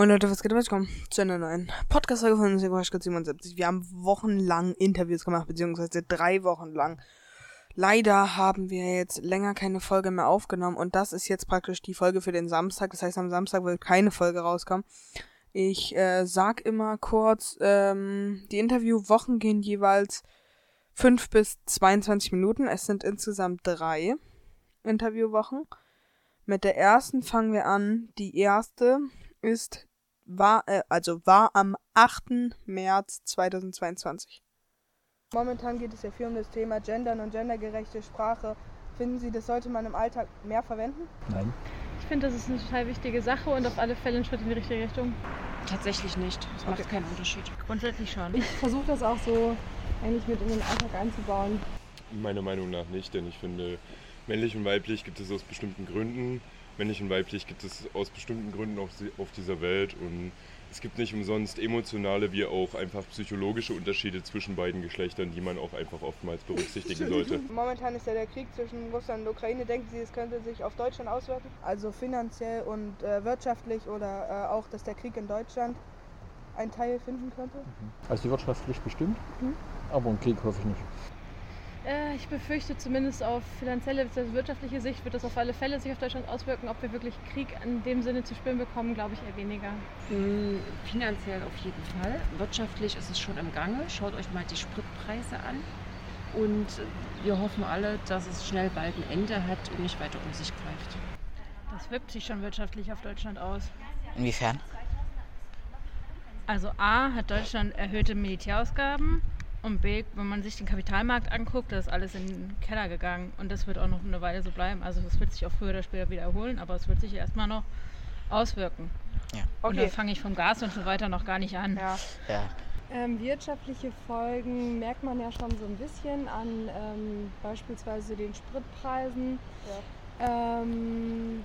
Moin Leute, was geht? Willkommen zu einer neuen Podcast-Folge von Sigurd 77. Wir haben wochenlang Interviews gemacht, beziehungsweise drei Wochen lang. Leider haben wir jetzt länger keine Folge mehr aufgenommen und das ist jetzt praktisch die Folge für den Samstag. Das heißt, am Samstag wird keine Folge rauskommen. Ich äh, sag immer kurz, ähm, die Interviewwochen gehen jeweils 5 bis 22 Minuten. Es sind insgesamt drei Interviewwochen. Mit der ersten fangen wir an. Die erste ist war äh, also war am 8. März 2022. Momentan geht es ja viel um das Thema Gendern und gendergerechte Sprache. Finden Sie, das sollte man im Alltag mehr verwenden? Nein. Ich finde, das ist eine total wichtige Sache und auf alle Fälle ein Schritt in die richtige Richtung. Tatsächlich nicht. Das Okay. macht keinen Unterschied. Grundsätzlich schon. Ich versuche das auch so eigentlich mit in den Alltag einzubauen. Meiner Meinung nach nicht, denn ich finde, männlich und weiblich gibt es aus bestimmten Gründen. Männlich und weiblich gibt es aus bestimmten Gründen auf, auf dieser Welt und es gibt nicht umsonst emotionale wie auch einfach psychologische Unterschiede zwischen beiden Geschlechtern, die man auch einfach oftmals berücksichtigen sollte. Momentan ist ja der Krieg zwischen Russland und Ukraine. Denken Sie, es könnte sich auf Deutschland auswirken? Also finanziell und äh, wirtschaftlich oder äh, auch, dass der Krieg in Deutschland einen Teil finden könnte? Also wirtschaftlich bestimmt, aber einen Krieg hoffe ich nicht. Äh, ich befürchte zumindest auf finanzielle bzw. wirtschaftliche Sicht wird das auf alle Fälle sich auf Deutschland auswirken. Ob wir wirklich Krieg in dem Sinne zu spüren bekommen, glaube ich eher weniger. Mm, Finanziell auf jeden Fall. Wirtschaftlich ist es schon im Gange. Schaut euch mal die Spritpreise an. Und wir hoffen alle, dass es schnell bald ein Ende hat und nicht weiter um sich greift. Das wirkt sich schon wirtschaftlich auf Deutschland aus. Inwiefern? Also A hat Deutschland erhöhte Militärausgaben und B, wenn man sich den Kapitalmarkt anguckt, da ist alles in den Keller gegangen und das wird auch noch eine Weile so bleiben. Also das wird sich auch früher oder später wieder erholen, aber es wird sich erstmal noch auswirken. Ja. Und da Okay. fange ich vom Gas und so weiter noch gar nicht an. Ja. Ja. Ähm, wirtschaftliche Folgen merkt man ja schon so ein bisschen an ähm, beispielsweise den Spritpreisen. Ähm,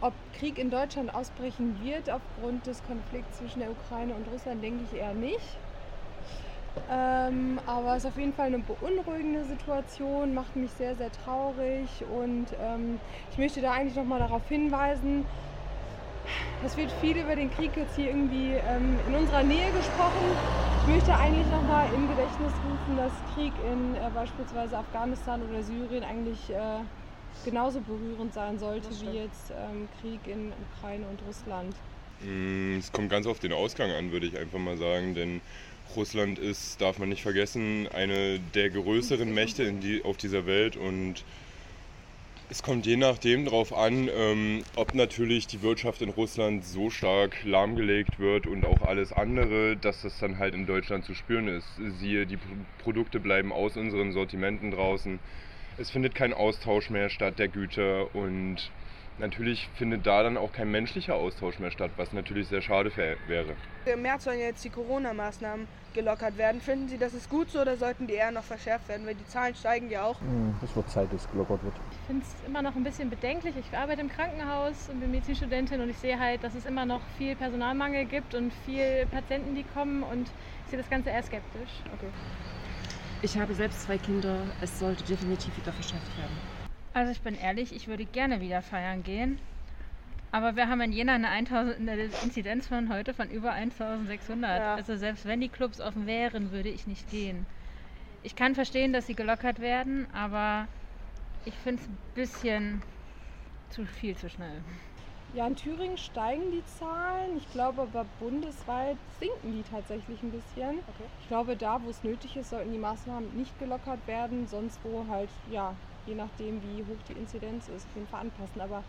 ob Krieg in Deutschland ausbrechen wird aufgrund des Konflikts zwischen der Ukraine und Russland, denke ich eher nicht. Ähm, aber es ist auf jeden Fall eine beunruhigende Situation, macht mich sehr, sehr traurig und ähm, ich möchte da eigentlich nochmal darauf hinweisen, es wird viel über den Krieg jetzt hier irgendwie ähm, in unserer Nähe gesprochen. Ich möchte eigentlich nochmal im Gedächtnis rufen, dass Krieg in äh, beispielsweise Afghanistan oder Syrien eigentlich äh, genauso berührend sein sollte wie jetzt ähm, Krieg in Ukraine und Russland. Mm, Es kommt ganz auf den Ausgang an, würde ich einfach mal sagen, denn Russland ist, darf man nicht vergessen, eine der größeren Mächte in die, auf dieser Welt und es kommt je nachdem darauf an, ähm, ob natürlich die Wirtschaft in Russland so stark lahmgelegt wird und auch alles andere, dass das dann halt in Deutschland zu spüren ist. Siehe, die Pro- Produkte bleiben aus unseren Sortimenten draußen. Es findet kein Austausch mehr statt der Güter und natürlich findet da dann auch kein menschlicher Austausch mehr statt, was natürlich sehr schade wär- wäre. Im März sollen jetzt die Corona-Maßnahmen gelockert werden. Finden Sie, das ist gut so oder sollten die eher noch verschärft werden? Weil die Zahlen steigen ja auch. Hm, Es wird Zeit, dass es gelockert wird. Ich finde es immer noch ein bisschen bedenklich. Ich arbeite im Krankenhaus und bin Medizinstudentin und ich sehe halt, dass es immer noch viel Personalmangel gibt und viel Patienten, die kommen und ich sehe das Ganze eher skeptisch. Ich habe selbst zwei Kinder. Es sollte definitiv wieder verschärft werden. Also ich bin ehrlich, ich würde gerne wieder feiern gehen. Aber wir haben in Jena eine, 1000, eine Inzidenz von heute von über 1600. Ja. Also selbst wenn die Clubs offen wären, würde ich nicht gehen. Ich kann verstehen, dass sie gelockert werden, aber ich finde es ein bisschen zu viel zu schnell. Ja, in Thüringen steigen die Zahlen. Ich glaube aber bundesweit sinken die tatsächlich ein bisschen. Ich glaube, da, wo es nötig ist, sollten die Maßnahmen nicht gelockert werden, sonst wo halt, ja, je nachdem, wie hoch die Inzidenz ist, auf jeden Fall anpassen. Aber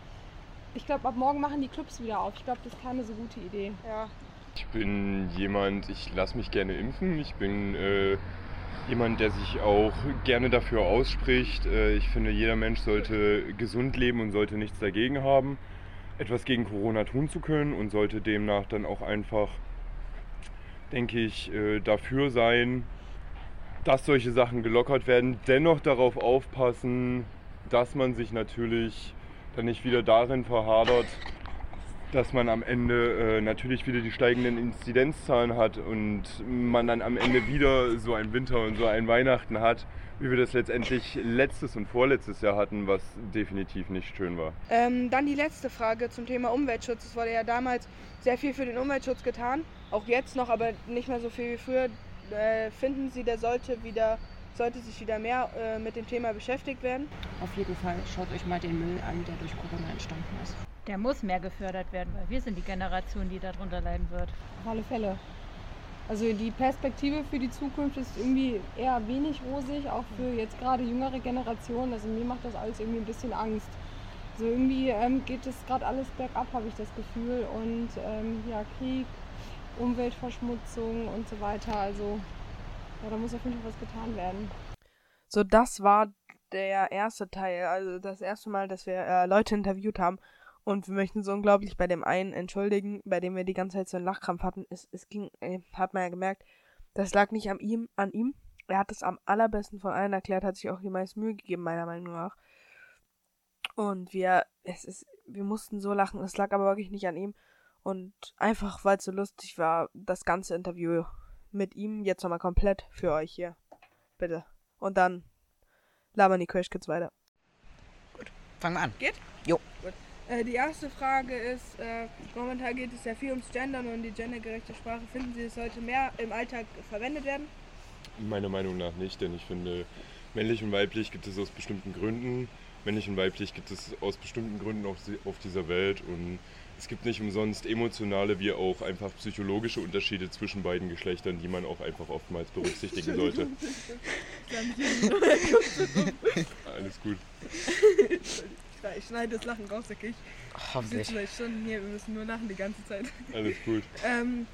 ich glaube, ab morgen machen die Clubs wieder auf. Ich glaube, das ist keine so gute Idee. Ja. Ich bin jemand, ich lasse mich gerne impfen. Ich bin äh, jemand, der sich auch gerne dafür ausspricht. Äh, ich finde, jeder Mensch sollte gesund leben und sollte nichts dagegen haben, etwas gegen Corona tun zu können und sollte demnach dann auch einfach, denke ich, äh, dafür sein, dass solche Sachen gelockert werden. Dennoch darauf aufpassen, dass man sich natürlich dann nicht wieder darin verhadert, dass man am Ende äh, natürlich wieder die steigenden Inzidenzzahlen hat und man dann am Ende wieder so einen Winter und so ein Weihnachten hat, wie wir das letztendlich letztes und vorletztes Jahr hatten, was definitiv nicht schön war. Ähm, dann die letzte Frage zum Thema Umweltschutz. Es wurde ja damals sehr viel für den Umweltschutz getan, auch jetzt noch, aber nicht mehr so viel wie früher. Äh, finden Sie, der sollte wieder sollte sich wieder mehr äh, mit dem Thema beschäftigt werden? Auf jeden Fall schaut euch mal den Müll an, der durch Corona entstanden ist. Der muss mehr gefördert werden, weil wir sind die Generation, die darunter leiden wird. Auf alle Fälle. Also die Perspektive für die Zukunft ist irgendwie eher wenig rosig, auch für jetzt gerade jüngere Generationen. Also mir macht das alles irgendwie ein bisschen Angst. Also irgendwie ähm, geht es gerade alles bergab, habe ich das Gefühl. Und ähm, ja, Krieg, Umweltverschmutzung und so weiter. Also ja, da muss auf jeden Fall was getan werden. So, das war der erste Teil, also das erste Mal, dass wir äh, Leute interviewt haben. Und wir möchten so unglaublich bei dem einen entschuldigen, bei dem wir die ganze Zeit so einen Lachkrampf hatten. Es, es ging, äh, hat man ja gemerkt, das lag nicht an ihm, an ihm. Er hat es am allerbesten von allen erklärt, hat sich auch die meiste Mühe gegeben, meiner Meinung nach. Und wir, es ist, wir mussten so lachen, es lag aber wirklich nicht an ihm. Und einfach, weil es so lustig war, das ganze Interview mit ihm jetzt nochmal komplett für euch hier. Bitte. Und dann labern die Crash Kids weiter. Fangen wir an. Geht? Jo. Gut. Äh, die erste Frage ist, äh, momentan geht es ja viel ums Gendern und die gendergerechte Sprache. Finden Sie, es sollte mehr im Alltag verwendet werden? Meiner Meinung nach nicht, denn ich finde, männlich und weiblich gibt es aus bestimmten Gründen. Männlich und weiblich gibt es aus bestimmten Gründen auf, auf dieser Welt und es gibt nicht umsonst emotionale wie auch einfach psychologische Unterschiede zwischen beiden Geschlechtern, die man auch einfach oftmals berücksichtigen sollte. Alles gut. Ich schneide das Lachen raus, okay? Ich Hoffentlich. sitze seit Stunden hier, wir müssen nur lachen die ganze Zeit. Alles gut. Ähm,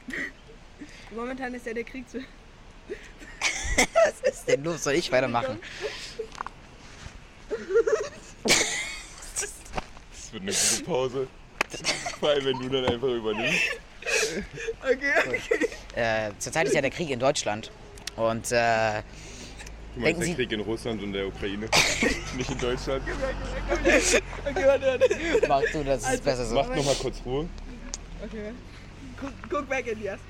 momentan ist ja der Krieg zu. Was ist denn los? Soll ich weitermachen? Das wird eine gute Pause. Vor allem, wenn du dann einfach übernimmst. Okay, okay. Äh, zurzeit ist ja der Krieg in Deutschland. Und äh, Du Denken meinst Sie- der Krieg in Russland und der Ukraine, nicht in Deutschland. Okay, warte, warte. mach du, das ist Also- besser so. Macht nochmal kurz Ruhe. Okay. Guck, guck weg, Elias.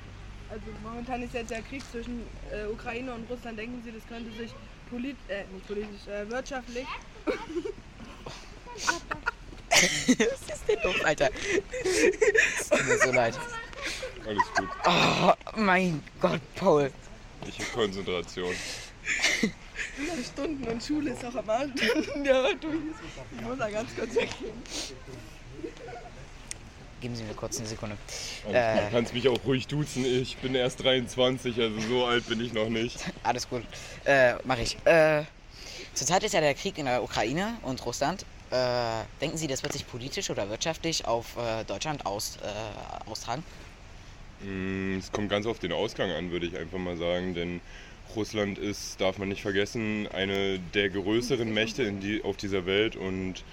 Also momentan ist jetzt der Krieg zwischen äh, Ukraine und Russland. Denken Sie, das könnte sich polit äh, nicht politisch, äh, wirtschaftlich Was ist denn los, Alter? Es tut mir so leid. Alles gut. Oh, mein Gott, Paul. Ich habe Konzentration. Stunden und Schule ist auch am Arsch. ja, du, ich muss da ganz kurz weggehen. Geben Sie mir kurz eine Sekunde. Alles Äh. Du kannst mich auch ruhig duzen. Ich bin erst 23, also so alt bin ich noch nicht. Alles gut. Äh, mach ich. Äh, zurzeit ist ja der Krieg in der Ukraine und Russland. Äh, denken Sie, das wird sich politisch oder wirtschaftlich auf äh, Deutschland aus, äh, austragen? Mm, Es kommt ganz auf den Ausgang an, würde ich einfach mal sagen, denn Russland ist, darf man nicht vergessen, eine der größeren Mächte in die, auf dieser Welt und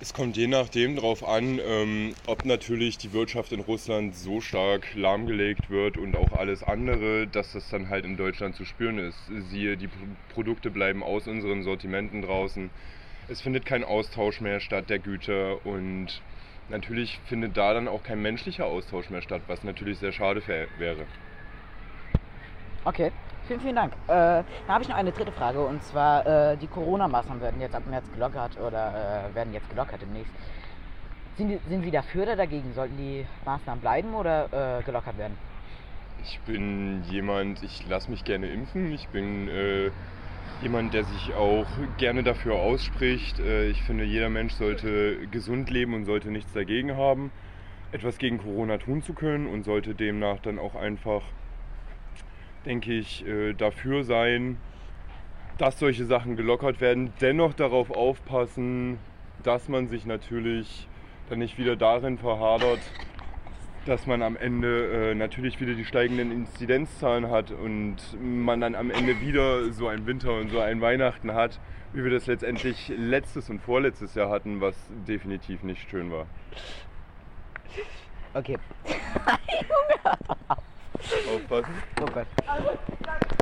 es kommt je nachdem darauf an, ähm, ob natürlich die Wirtschaft in Russland so stark lahmgelegt wird und auch alles andere, dass das dann halt in Deutschland zu spüren ist. Siehe, die Pro- Produkte bleiben aus unseren Sortimenten draußen. Es findet kein Austausch mehr statt der Güter und natürlich findet da dann auch kein menschlicher Austausch mehr statt, was natürlich sehr schade wär- wäre. Okay, vielen, vielen Dank. Äh, da habe ich noch eine dritte Frage und zwar äh, die Corona-Maßnahmen werden jetzt ab März gelockert oder äh, werden jetzt gelockert demnächst. Sind, die- sind Sie dafür oder dagegen? Sollten die Maßnahmen bleiben oder äh, gelockert werden? Ich bin jemand, ich lasse mich gerne impfen. Ich bin äh, jemand, der sich auch gerne dafür ausspricht. Äh, ich finde, jeder Mensch sollte gesund leben und sollte nichts dagegen haben, etwas gegen Corona tun zu können und sollte demnach dann auch einfach, denke ich, äh, dafür sein, dass solche Sachen gelockert werden. Dennoch darauf aufpassen, dass man sich natürlich dann nicht wieder darin verhadert, dass man am Ende äh, natürlich wieder die steigenden Inzidenzzahlen hat und man dann am Ende wieder so einen Winter und so ein Weihnachten hat, wie wir das letztendlich letztes und vorletztes Jahr hatten, was definitiv nicht schön war. Okay. Aufpassen. Oh Gott.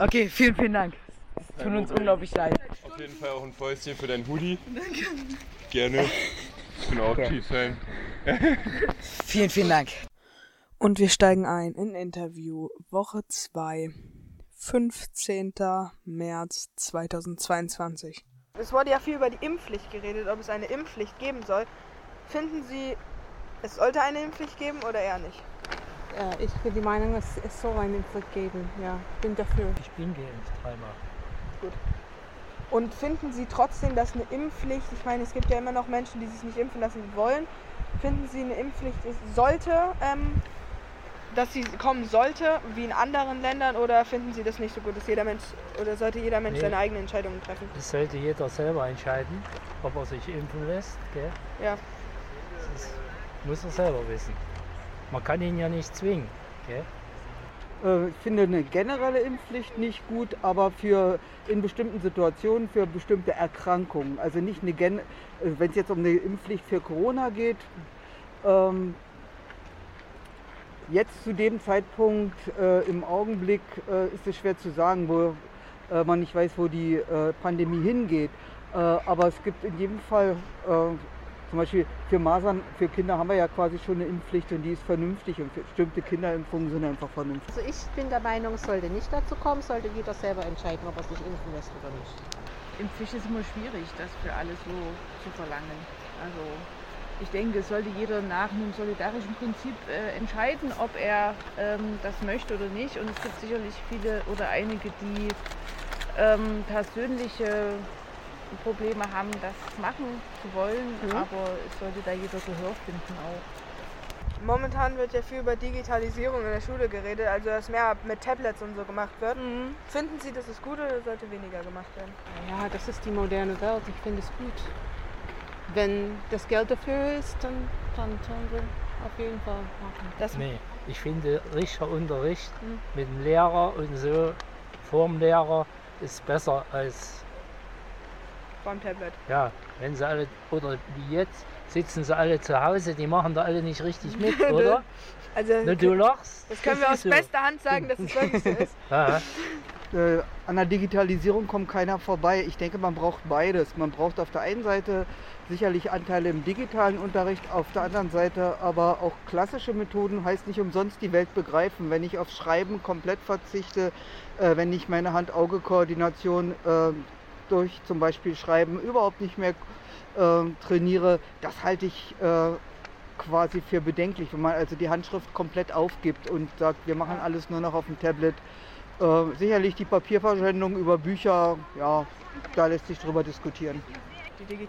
Okay, vielen, vielen Dank. Es tut uns unglaublich leid. Auf jeden Fall auch ein Fäustchen für deinen Hoodie. Gerne. Ich bin auch Okay. Chiefs-Fan. Vielen, vielen Dank. Und wir steigen ein in Interview Woche 2, 15. März 2022. Es wurde ja viel über die Impfpflicht geredet, ob es eine Impfpflicht geben soll. Finden Sie, es sollte eine Impfpflicht geben oder eher nicht? Ja, ich bin die Meinung, es, es soll eine Impfpflicht geben. Ja, bin dafür. Ich bin geimpft dreimal. Und finden Sie trotzdem, dass eine Impfpflicht, ich meine, es gibt ja immer noch Menschen, die sich nicht impfen lassen wollen, finden Sie eine Impfpflicht ist, sollte, ähm, dass sie kommen sollte, wie in anderen Ländern, oder finden Sie das nicht so gut, dass jeder Mensch, oder sollte jeder Mensch Nee. seine eigenen Entscheidungen treffen? Es sollte jeder selber entscheiden, ob er sich impfen lässt. Gell? Ja. Das muss er selber wissen. Man kann ihn ja nicht zwingen. Gell? Äh, Ich finde eine generelle Impfpflicht nicht gut, aber für in bestimmten Situationen für bestimmte Erkrankungen. Also nicht eine gen wenn es jetzt um eine Impfpflicht für Corona geht. Ähm, jetzt zu dem Zeitpunkt äh, im Augenblick äh, ist es schwer zu sagen, wo äh, man nicht weiß, wo die äh, Pandemie hingeht. Äh, aber es gibt in jedem Fall äh, zum Beispiel für Masern, für Kinder haben wir ja quasi schon eine Impfpflicht und die ist vernünftig und bestimmte Kinderimpfungen sind einfach vernünftig. Also ich bin der Meinung, es sollte nicht dazu kommen, sollte jeder selber entscheiden, ob er sich impfen lässt oder nicht. Impfpflicht ist immer schwierig, das für alle so zu verlangen. Also ich denke, es sollte jeder nach einem solidarischen Prinzip äh, entscheiden, ob er ähm, das möchte oder nicht. Und es gibt sicherlich viele oder einige, die ähm, persönliche Probleme haben, das machen zu wollen. Mhm. Aber es sollte da jeder Gehör finden auch. Momentan wird ja viel über Digitalisierung in der Schule geredet, also dass mehr mit Tablets und so gemacht wird. Finden Sie, das ist gut oder sollte weniger gemacht werden? Ja, das ist die moderne Welt. Ich finde es gut. Wenn das Geld dafür ist, dann, dann tun wir auf jeden Fall machen. Das, Nee, ich finde, richtiger Unterricht Mhm. mit dem Lehrer und so vorm Lehrer ist besser als, Beim Tablet. ja, wenn sie alle, oder wie jetzt, sitzen sie alle zu Hause, die machen da alle nicht richtig mit, oder? Also, Na, du lachst. das können wir ist aus so. bester Hand sagen, dass es wirklich so ist. Äh, an der Digitalisierung kommt keiner vorbei. Ich denke, man braucht beides. Man braucht auf der einen Seite sicherlich Anteile im digitalen Unterricht, auf der anderen Seite aber auch klassische Methoden, heißt nicht umsonst die Welt begreifen. Wenn ich auf Schreiben komplett verzichte, äh, wenn ich meine Hand-Auge-Koordination äh, durch zum Beispiel Schreiben überhaupt nicht mehr äh, trainiere, das halte ich äh, quasi für bedenklich, wenn man also die Handschrift komplett aufgibt und sagt, wir machen alles nur noch auf dem Tablet. Äh, sicherlich die Papierverschwendung über Bücher, ja, da lässt sich drüber diskutieren.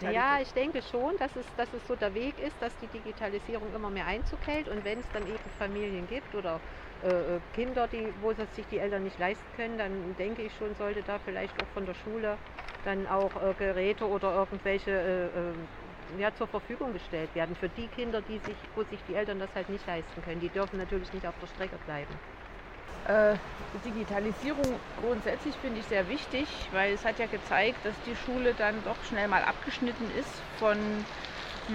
Ja, ich denke schon, dass es, dass es so der Weg ist, dass die Digitalisierung immer mehr Einzug hält und wenn es dann eben Familien gibt oder äh, äh, Kinder, die, wo das sich die Eltern nicht leisten können, dann denke ich schon, sollte da vielleicht auch von der Schule dann auch äh, Geräte oder irgendwelche äh, äh, ja, zur Verfügung gestellt werden für die Kinder, die sich, wo sich die Eltern das halt nicht leisten können. Die dürfen natürlich nicht auf der Strecke bleiben. Äh, Digitalisierung grundsätzlich finde ich sehr wichtig, weil es hat ja gezeigt, dass die Schule dann doch schnell mal abgeschnitten ist von,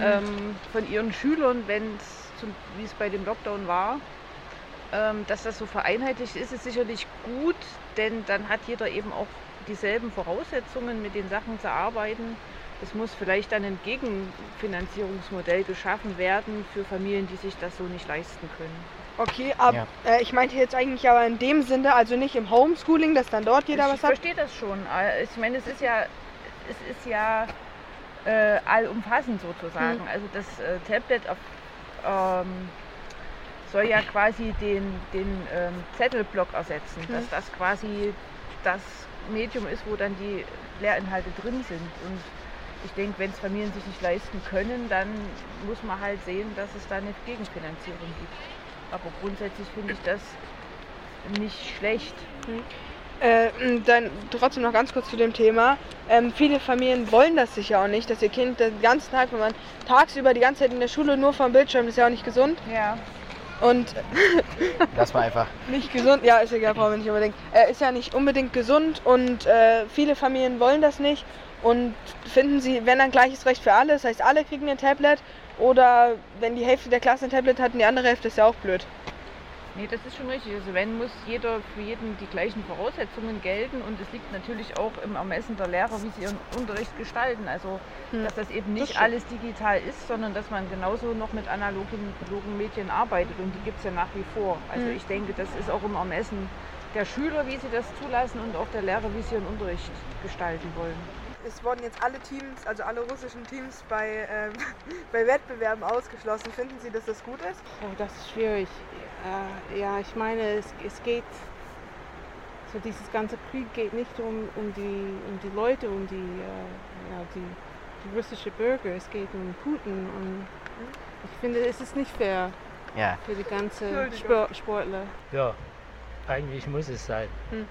ähm, von ihren Schülern, wenn es, wie es bei dem Lockdown war. Ähm, dass das so vereinheitlicht ist, ist sicherlich gut, denn dann hat jeder eben auch dieselben Voraussetzungen, mit den Sachen zu arbeiten. Es muss vielleicht dann ein Gegenfinanzierungsmodell geschaffen werden für Familien, die sich das so nicht leisten können. Okay, ab, Ja. äh, ich meinte jetzt eigentlich aber in dem Sinne, also nicht im Homeschooling, dass dann dort jeder ich was hat. verstehe das schon. Äh, Ich meine, es ist ja, es ist ja äh, allumfassend sozusagen. Hm. Also das äh, Tablet auf, ähm, soll ja quasi den, den ähm, Zettelblock ersetzen, Hm. dass das quasi das Medium ist, wo dann die Lehrinhalte drin sind. Und ich denke, wenn es Familien sich nicht leisten können, dann muss man halt sehen, dass es da eine Gegenfinanzierung gibt. Aber grundsätzlich finde ich das nicht schlecht. Äh, m, dann trotzdem noch ganz kurz zu dem Thema. Ähm, viele Familien wollen das sicher auch nicht, dass ihr Kind den ganzen Tag, wenn man tagsüber die ganze Zeit in der Schule nur vom Bildschirm, ist ja auch nicht gesund. Ja. Und Das war einfach. nicht gesund, ja, ist egal, brauchen wir nicht unbedingt. Äh, ist ja nicht unbedingt gesund und äh, viele Familien wollen das nicht und finden sie, wenn dann gleiches Recht für alle, das heißt, alle kriegen ein Tablet oder wenn die Hälfte der Klasse ein Tablet hat und die andere Hälfte ist ja auch blöd. Nee, das ist schon richtig. Also wenn muss jeder für jeden die gleichen Voraussetzungen gelten und es liegt natürlich auch im Ermessen der Lehrer, wie sie ihren Unterricht gestalten. Also Hm. dass das eben Das nicht stimmt. alles digital ist, sondern dass man genauso noch mit analogen analogen Medien arbeitet und die gibt es ja nach wie vor. Also Hm. ich denke, das ist auch im Ermessen der Schüler, wie sie das zulassen und auch der Lehrer, wie sie ihren Unterricht gestalten wollen. Es wurden jetzt alle Teams, also alle russischen Teams bei, ähm, bei Wettbewerben ausgeschlossen. Finden Sie, dass das gut ist? Oh, das ist schwierig. Äh, ja, ich meine, es, es geht, so dieses ganze Krieg geht nicht um, um, die, um die Leute, um die, äh, ja, die, die russische Bürger, es geht um Putin und ich finde, es ist nicht fair Ja. für die ganzen Sportler. Ja, eigentlich muss es sein. Hm.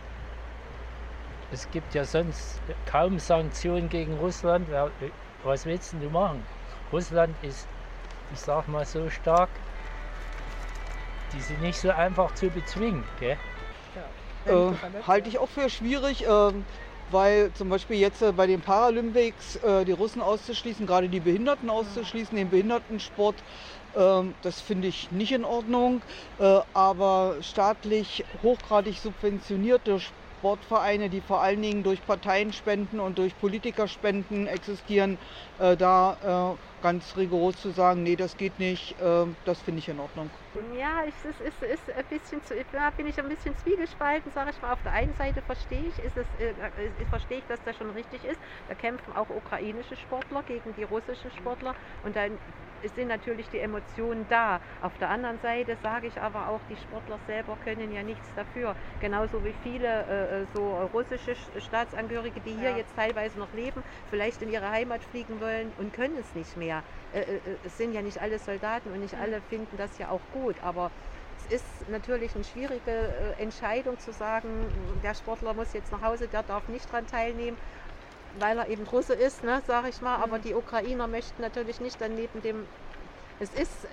Es gibt ja sonst kaum Sanktionen gegen Russland. Was willst denn du machen? Russland ist, ich sag mal, so stark, die sind nicht so einfach zu bezwingen. Gell? Äh, halte ich auch für schwierig, ähm, weil zum Beispiel jetzt äh, bei den Paralympics äh, die Russen auszuschließen, gerade die Behinderten auszuschließen, den Behindertensport, ähm, das finde ich nicht in Ordnung. Äh, aber staatlich hochgradig subventionierte Sportvereine, die vor allen Dingen durch Parteienspenden und durch Politikerspenden existieren, äh, da äh, ganz rigoros zu sagen, nee, das geht nicht, äh, das finde ich in Ordnung. Ja, ich, es ist, ist ein bisschen zu, da bin ich ein bisschen zwiegespalten, sage ich mal. Auf der einen Seite verstehe ich, ist es, äh, äh, verstehe ich, dass das schon richtig ist. Da kämpfen auch ukrainische Sportler gegen die russischen Sportler und dann sind natürlich die Emotionen da. Auf der anderen Seite sage ich aber auch, die Sportler selber können ja nichts dafür. Genauso wie viele äh, äh, so russische Sch- Staatsangehörige, die hier Ja. jetzt teilweise noch leben, vielleicht in ihre Heimat fliegen wollen und können es nicht mehr. Äh, äh, es sind ja nicht alle Soldaten und nicht alle finden das ja auch gut, aber es ist natürlich eine schwierige äh, Entscheidung zu sagen, der Sportler muss jetzt nach Hause, der darf nicht daran teilnehmen, weil er eben Russe ist, ne, sage ich mal. Aber die Ukrainer möchten natürlich nicht dann neben dem. Es ist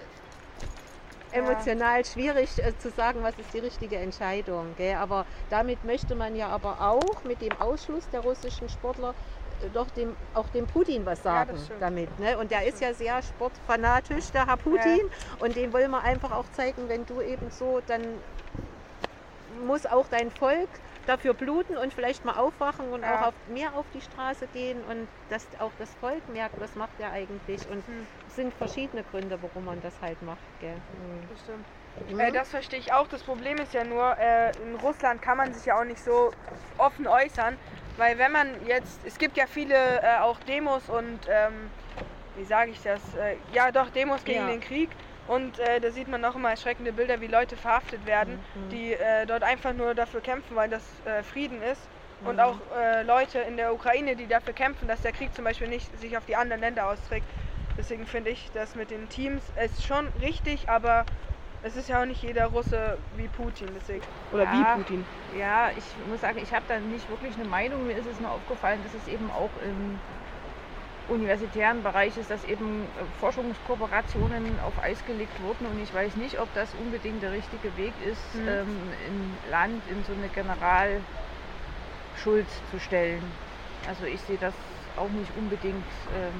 emotional schwierig äh, zu sagen, was ist die richtige Entscheidung. Gell? Aber damit möchte man ja aber auch mit dem Ausschluss der russischen Sportler äh, doch dem, auch dem Putin was Ja, sagen stimmt. damit. Ne? Und der ist ja sehr sportfanatisch, der Herr Putin. Und dem wollen wir einfach auch zeigen, wenn du eben so, dann muss auch dein Volk dafür bluten und vielleicht mal aufwachen und Ja. auch auf, mehr auf die Straße gehen und dass auch das Volk merkt, was macht er eigentlich. Und Hm. es sind verschiedene Gründe, warum man das halt macht. Gell? Mhm. Das stimmt. Mhm. Äh, das verstehe ich auch. Das Problem ist ja nur, äh, in Russland kann man sich ja auch nicht so offen äußern, weil wenn man jetzt, es gibt ja viele äh, auch Demos und, ähm, wie sage ich das, äh, ja doch, Demos gegen Ja. den Krieg und äh, da sieht man auch immer erschreckende Bilder, wie Leute verhaftet werden, Mhm. die äh, dort einfach nur dafür kämpfen, weil das äh, Frieden ist. Und Mhm. auch äh, Leute in der Ukraine, die dafür kämpfen, dass der Krieg zum Beispiel nicht sich auf die anderen Länder austrägt. Deswegen finde ich das mit den Teams ist schon richtig, aber es ist ja auch nicht jeder Russe wie Putin. Deswegen. Oder Ja. wie Putin. Ja, ich muss sagen, ich habe da nicht wirklich eine Meinung. Mir ist es nur aufgefallen, dass es eben auch im universitären Bereich ist, dass eben äh, Forschungskooperationen auf Eis gelegt wurden. Und ich weiß nicht, ob das unbedingt der richtige Weg ist, Mhm. ähm, ein Land in so eine Generalschuld zu stellen. Also ich sehe das auch nicht unbedingt ähm,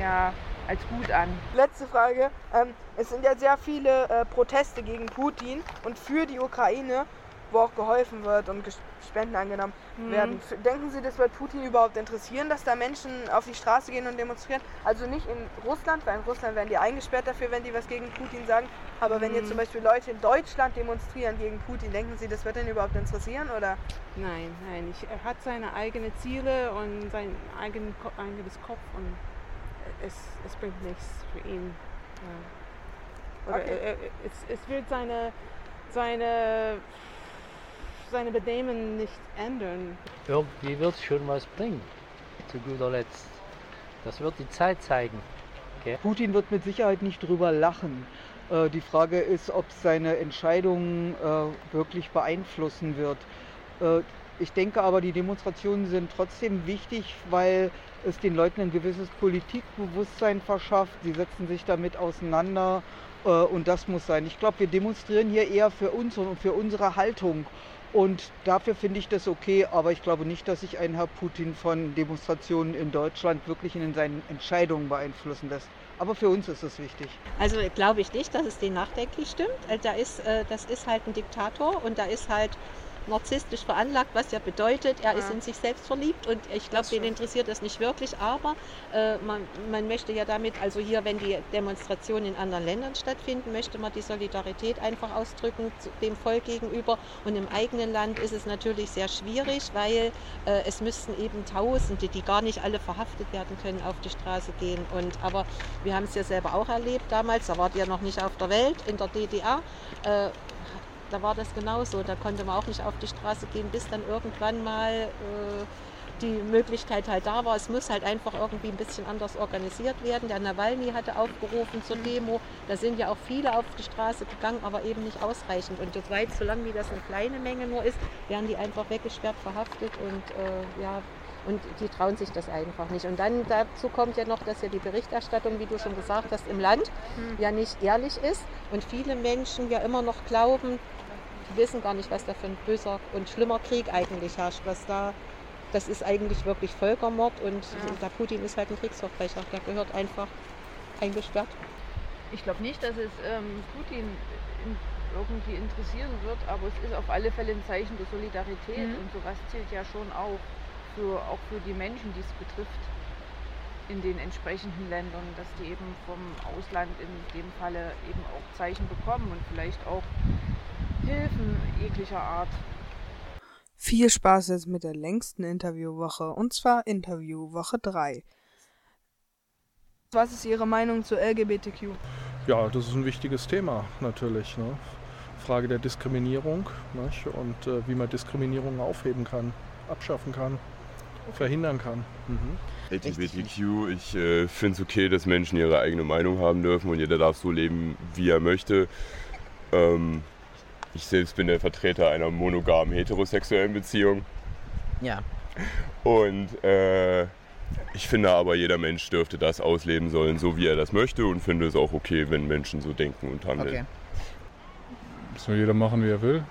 ja, als gut an. Letzte Frage. Ähm, es sind ja sehr viele äh, Proteste gegen Putin und für die Ukraine, wo auch geholfen wird und Spenden angenommen Mhm. werden. Denken Sie, das wird Putin überhaupt interessieren, dass da Menschen auf die Straße gehen und demonstrieren? Also nicht in Russland, weil in Russland werden die eingesperrt dafür, wenn die was gegen Putin sagen. Aber wenn jetzt Mhm. zum Beispiel Leute in Deutschland demonstrieren gegen Putin, denken Sie, das wird ihn überhaupt interessieren? Oder? Nein, nein. Ich, er hat seine eigenen Ziele und sein eigen, Ko- eigenes Kopf und es, es bringt nichts für ihn. Ja. Oder Okay. es, es wird seine, seine, seine Benehmen nicht ändern. Irgendwie wird es schon was bringen, zu guter Letzt. Das wird die Zeit zeigen. Gell? Putin wird mit Sicherheit nicht drüber lachen. Äh, die Frage ist, ob seine Entscheidungen äh, wirklich beeinflussen wird. Äh, ich denke aber, die Demonstrationen sind trotzdem wichtig, weil es den Leuten ein gewisses Politikbewusstsein verschafft. Sie setzen sich damit auseinander äh, und das muss sein. Ich glaube, wir demonstrieren hier eher für uns und für unsere Haltung. Und dafür finde ich das okay, aber ich glaube nicht, dass sich ein Herr Putin von Demonstrationen in Deutschland wirklich in seinen Entscheidungen beeinflussen lässt. Aber für uns ist es wichtig. Also glaube ich nicht, dass es denen nachdenklich stimmt. Äh, Da ist, äh, das ist halt ein Diktator und da ist halt narzisstisch veranlagt, was ja bedeutet, er ist Ja. in sich selbst verliebt und ich glaube, den interessiert das nicht wirklich, aber äh, man, man möchte ja damit, also hier, wenn die Demonstrationen in anderen Ländern stattfinden, möchte man die Solidarität einfach ausdrücken dem Volk gegenüber und im eigenen Land ist es natürlich sehr schwierig, weil äh, es müssten eben Tausende, die gar nicht alle verhaftet werden können, auf die Straße gehen und aber wir haben es ja selber auch erlebt damals, da wart ihr noch nicht auf der Welt, in der DDR. Äh, da war das genauso. Da konnte man auch nicht auf die Straße gehen, bis dann irgendwann mal äh, die Möglichkeit halt da war. Es muss halt einfach irgendwie ein bisschen anders organisiert werden. Der Nawalny hatte aufgerufen zur Demo. Da sind ja auch viele auf die Straße gegangen, aber eben nicht ausreichend. Und das weit, solange wie das eine kleine Menge nur ist, werden die einfach weggesperrt, verhaftet und äh, ja. Und die trauen sich das einfach nicht. Und dann dazu kommt ja noch, dass ja die Berichterstattung, wie du schon gesagt hast, im Land ja nicht ehrlich ist. Und viele Menschen ja immer noch glauben, die wissen gar nicht, was da für ein böser und schlimmer Krieg eigentlich herrscht. Was da, das ist eigentlich wirklich Völkermord und der Putin ist halt ein Kriegsverbrecher. Der gehört einfach eingesperrt. Ich glaube nicht, dass es ähm, Putin in, irgendwie interessieren wird, aber es ist auf alle Fälle ein Zeichen der Solidarität Mhm. und sowas zählt ja schon auch für, auch für die Menschen, die es betrifft in den entsprechenden Ländern, dass die eben vom Ausland in dem Falle eben auch Zeichen bekommen und vielleicht auch Hilfen jeglicher Art. Viel Spaß jetzt mit der längsten Interviewwoche und zwar Interviewwoche 3. Was ist Ihre Meinung zu LGBTQ? Ja, das ist ein wichtiges Thema natürlich. Ne? Frage der Diskriminierung nicht? und äh, wie man Diskriminierung aufheben kann, abschaffen kann, verhindern kann. Mhm. LGBTQ, ich äh, finde es okay, dass Menschen ihre eigene Meinung haben dürfen und jeder darf so leben, wie er möchte. Ähm, ich selbst bin der Vertreter einer monogamen heterosexuellen Beziehung Ja. und äh, ich finde aber, jeder Mensch dürfte das ausleben sollen, so wie er das möchte und finde es auch okay, wenn Menschen so denken und handeln. Okay. Soll jeder machen, wie er will?